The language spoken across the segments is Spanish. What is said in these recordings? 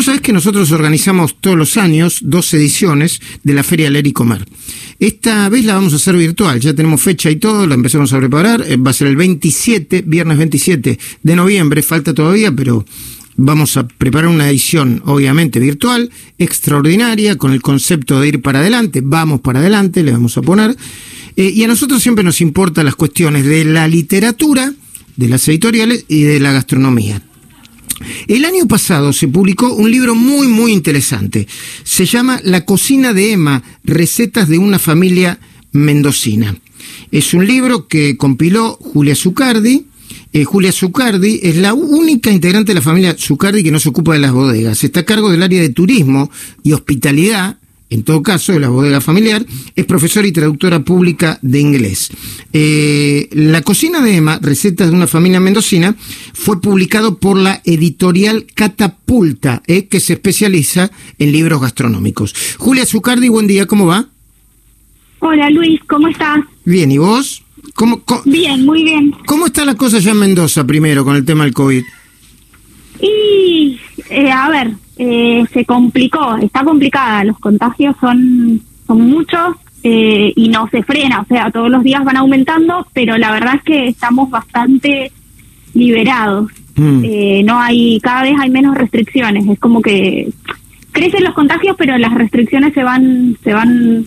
Vos sabés que nosotros organizamos todos los años dos ediciones de la Feria Leer y Comer. Esta vez la vamos a hacer virtual, ya tenemos fecha y todo, la empezamos a preparar, eh, va a ser el 27, viernes 27 de noviembre, falta todavía, pero vamos a preparar una edición, obviamente virtual, extraordinaria, con el concepto de ir para adelante, vamos para adelante, le vamos a poner. Eh, y a nosotros siempre nos importan las cuestiones de la literatura, de las editoriales y de la gastronomía. El año pasado se publicó un libro muy, muy interesante. Se llama La cocina de Emma, recetas de una familia mendocina. Es un libro que compiló Julia Zucardi. Eh, Julia Zucardi es la única integrante de la familia Zucardi que no se ocupa de las bodegas. Está a cargo del área de turismo y hospitalidad en todo caso, de la bodega familiar, es profesora y traductora pública de inglés. Eh, la cocina de Emma, recetas de una familia mendocina, fue publicado por la editorial Catapulta, eh, que se especializa en libros gastronómicos. Julia Zucardi, buen día, ¿cómo va? Hola Luis, ¿cómo estás? Bien, ¿y vos? ¿Cómo, bien, muy bien. ¿Cómo está la cosa ya en Mendoza primero con el tema del COVID? Y, eh, a ver, eh, se complicó, está complicada, los contagios son, son muchos eh, y no se frena, o sea, todos los días van aumentando, pero la verdad es que estamos bastante liberados. Mm. Eh, no hay, cada vez hay menos restricciones, es como que crecen los contagios, pero las restricciones se van, se van,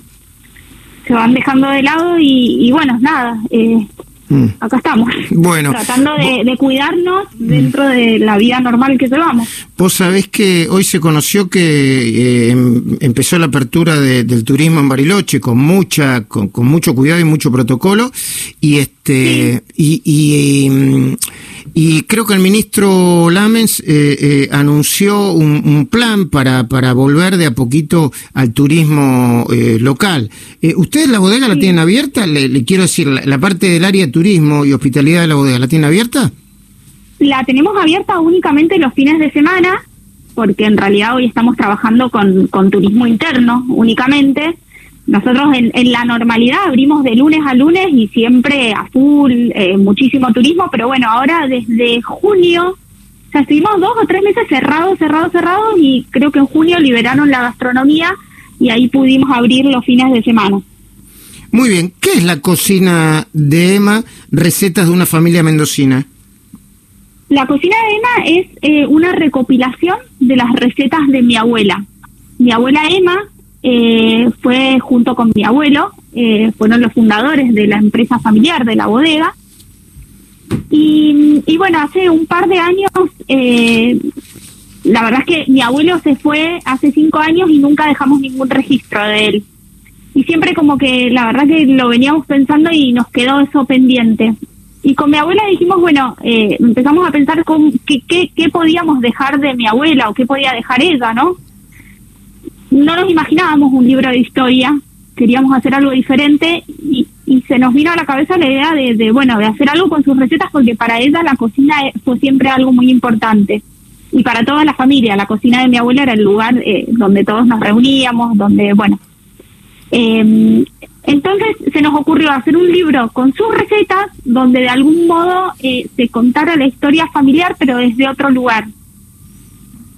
se van dejando de lado y, y bueno, nada, eh, Mm. acá estamos. Bueno. Tratando de, cuidarnos dentro de la vida normal que llevamos. Vos sabés que hoy se conoció que eh, em, empezó la apertura del turismo en Bariloche con mucha, con, mucho cuidado y mucho protocolo. Y este, y, em, y creo que el ministro Lamens eh, eh, anunció un, plan para, para volver de a poquito al turismo eh, local. ¿Ustedes la bodega la tienen abierta? Le, quiero decir, la, parte del área de turismo y hospitalidad de la bodega, ¿la tienen abierta? La tenemos abierta únicamente los fines de semana, porque en realidad hoy estamos trabajando con, con turismo interno únicamente nosotros en, la normalidad abrimos de lunes a lunes y siempre a full, eh, muchísimo turismo, pero bueno, ahora desde junio, o sea, estuvimos dos o tres meses cerrados, cerrados, cerrados y creo que en junio liberaron la gastronomía y ahí pudimos abrir los fines de semana. Muy bien, ¿qué es la cocina de Emma, recetas de una familia mendocina? La cocina de Emma es eh, una recopilación de las recetas de mi abuela. Mi abuela Emma eh, fue junto con mi abuelo, eh, fueron los fundadores de la empresa familiar de la bodega. Y, bueno, hace un par de años, eh, la verdad es que mi abuelo se fue hace cinco años y nunca dejamos ningún registro de él. Y siempre como que la verdad que lo veníamos pensando y nos quedó eso pendiente. Y con mi abuela dijimos, bueno, eh, empezamos a pensar con qué, qué podíamos dejar de mi abuela o qué podía dejar ella, ¿no? No nos imaginábamos un libro de historia, queríamos hacer algo diferente y, se nos vino a la cabeza la idea de, bueno, de hacer algo con sus recetas porque para ella la cocina fue siempre algo muy importante. Y para toda la familia, la cocina de mi abuela era el lugar eh, donde todos nos reuníamos, donde, bueno. Em, entonces se nos ocurrió hacer un libro con sus recetas donde de algún modo eh, se contara la historia familiar, pero desde otro lugar.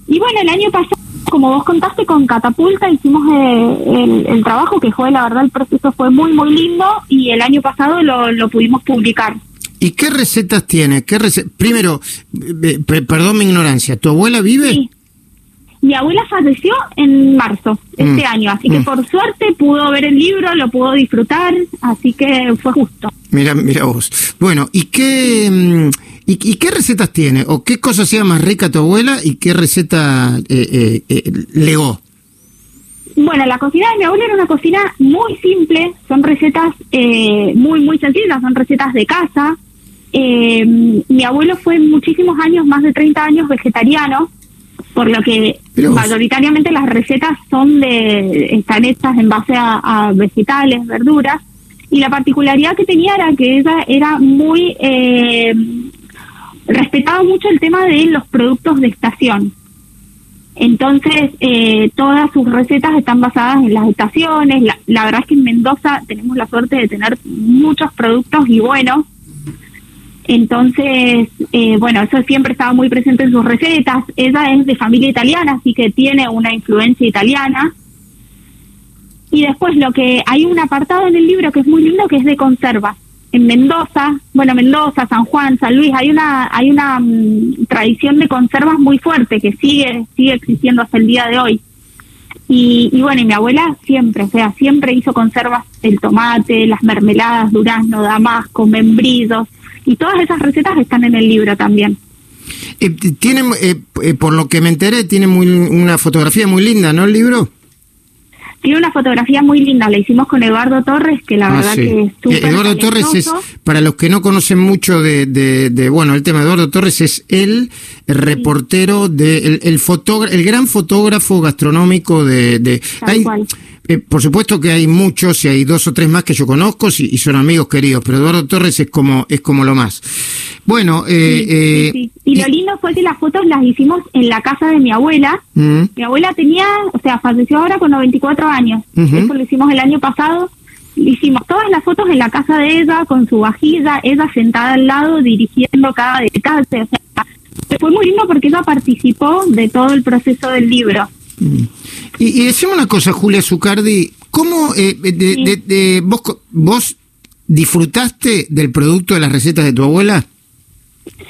Y bueno, el año pasado como vos contaste, con Catapulta hicimos eh, el, trabajo que fue, la verdad, el proceso fue muy, muy lindo y el año pasado lo, pudimos publicar. ¿Y qué recetas tiene? ¿Qué Primero, perdón mi ignorancia, ¿tu abuela vive? Sí. Mi abuela falleció en marzo este mm. año, así que mm. por suerte pudo ver el libro, lo pudo disfrutar, así que fue justo. Mira, mira vos. Bueno, ¿y qué, mm, y, qué recetas tiene? ¿O qué cosa hacía más rica tu abuela y qué receta eh, eh, eh, legó? Bueno, la cocina de mi abuela era una cocina muy simple, son recetas muy, muy sencillas, son recetas de casa. mi abuelo fue muchísimos años, más de 30 años, vegetariano, por lo que mayoritariamente las recetas son de están hechas en base a, vegetales, verduras, y la particularidad que tenía era que ella era muy eh, respetaba mucho el tema de los productos de estación. Entonces, eh, todas sus recetas están basadas en las estaciones. La, verdad es que en Mendoza tenemos la suerte de tener muchos productos y buenos. Entonces, eh, bueno, eso siempre estaba muy presente en sus recetas. Ella es de familia italiana, así que tiene una influencia italiana. Y después lo que hay un apartado en el libro que es muy lindo, que es de conservas. En Mendoza, bueno, Mendoza, San Juan, San Luis, hay una hay una mm, tradición de conservas muy fuerte que sigue sigue existiendo hasta el día de hoy. Y, y, bueno, y mi abuela siempre, o sea, siempre hizo conservas el tomate, las mermeladas, durazno, damasco, membrillos, y todas esas recetas están en el libro también. Eh, tiene, eh, eh, por lo que me enteré, tiene muy, una fotografía muy linda, ¿no? El libro. Tiene una fotografía muy linda, la hicimos con Eduardo Torres, que la ah, verdad que es súper Eduardo Torres es, para los que no conocen mucho de, de, bueno, el tema de Eduardo Torres es el, reportero, de, el, el, el gran fotógrafo gastronómico de... de hay, eh, por supuesto que hay muchos y hay dos o tres más que yo conozco y, son amigos queridos, pero Eduardo Torres es como es como lo más. Bueno, eh, eh y lo lindo fue que las fotos las hicimos en la casa de mi abuela. Mm. Mi abuela tenía, o sea, falleció ahora con 94 años. Eso lo hicimos el año pasado. Hicimos todas las fotos en la casa de ella, con su vajilla, ella sentada al lado, dirigiendo cada detalle. O sea, fue muy lindo porque ella participó de todo el proceso del libro. Mm. Y, y decimos una cosa, Julia Zucardi, ¿cómo eh, de, vos, vos disfrutaste del producto de las recetas de tu abuela?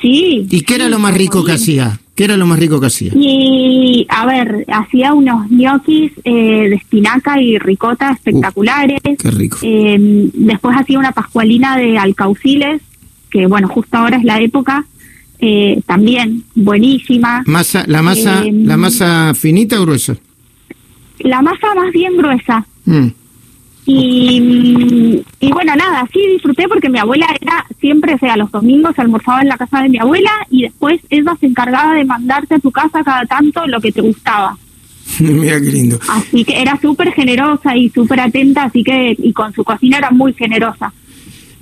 Sí. ¿Y qué era lo más rico que hacía? ¿Qué era lo más rico que hacía? Y, a ver, hacía unos ñoquis eh, de espinaca y ricota espectaculares. qué rico. Eh, después hacía una pascualina de alcauciles, que bueno, justo ahora es la época. Eh, también buenísima. Masa, la masa, la masa finita o gruesa? La masa más bien gruesa. Mm. Y, y bueno, nada, sí disfruté porque mi abuela era siempre, o sea, los domingos almorzaba en la casa de mi abuela y después ella se encargaba de mandarte a tu casa cada tanto lo que te gustaba. Mira qué lindo. Así que era súper generosa y súper atenta, así que, y con su cocina era muy generosa.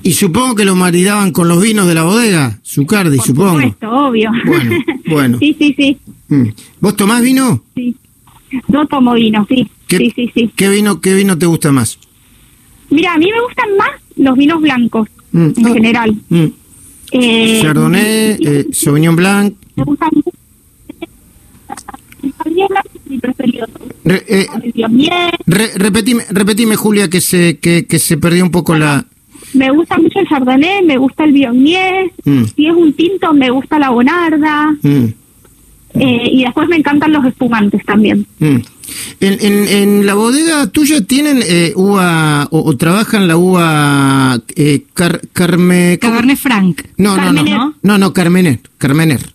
Y supongo que lo maridaban con los vinos de la bodega, Zucardi, Por supongo. Supuesto, obvio. Bueno, bueno. sí, sí, sí. Mm. ¿Vos tomás vino? Sí. Yo tomo vino, sí. Sí, sí, sí. ¿Qué vino, qué vino te gusta más? Mira, a mí me gustan más los vinos blancos, mm. en ah. general. Mm. Eh, Chardonnay, eh, Sauvignon Blanc. Me gusta eh, repetime, repetime, Julia, que se, que, que se perdió un poco la... Me gusta mucho el Chardonnay, me gusta el Viognier, mm. si es un tinto me gusta la Bonarda, eh, y después me encantan los espumantes también. En, en, la bodega tuya tienen eh, uva o, trabajan la uva eh, car, carme, Cabernet Franc. No, no, no, no, no, Carmener, Carmener.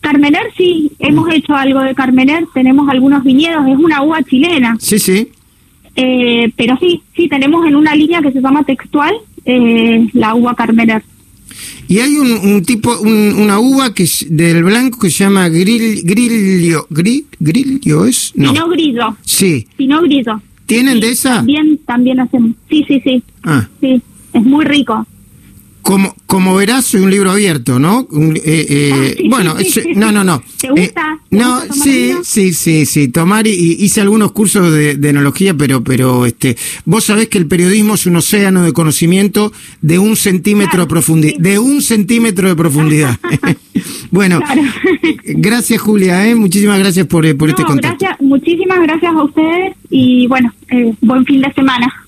Carmener sí, hemos hecho algo de Carmener, tenemos algunos viñedos, es una uva chilena. Sí, sí. Eh, pero sí, sí, tenemos en una línea que se llama textual eh, la uva Carmener. Y hay un, tipo, una uva que es del blanco que se llama grill, grillo. ¿Grillo es? No. Pinot grillo. Sí. Pinot grillo. ¿Tienen de esa? También, también hacemos. Sí, sí, sí. Ah. Sí, es muy rico. Como, como verás, soy un libro abierto, ¿no? Eh, eh, bueno, no, no, no. ¿Te gusta? Eh, no, sí, sí, sí, sí. Tomar y, hice algunos cursos de, de, enología, pero, pero este, vos sabés que el periodismo es un océano de conocimiento de un centímetro de profundidad, de un centímetro de profundidad. bueno, gracias Julia, ¿eh? muchísimas gracias por, por este contacto. Gracias, muchísimas gracias a ustedes y bueno, buen fin de semana.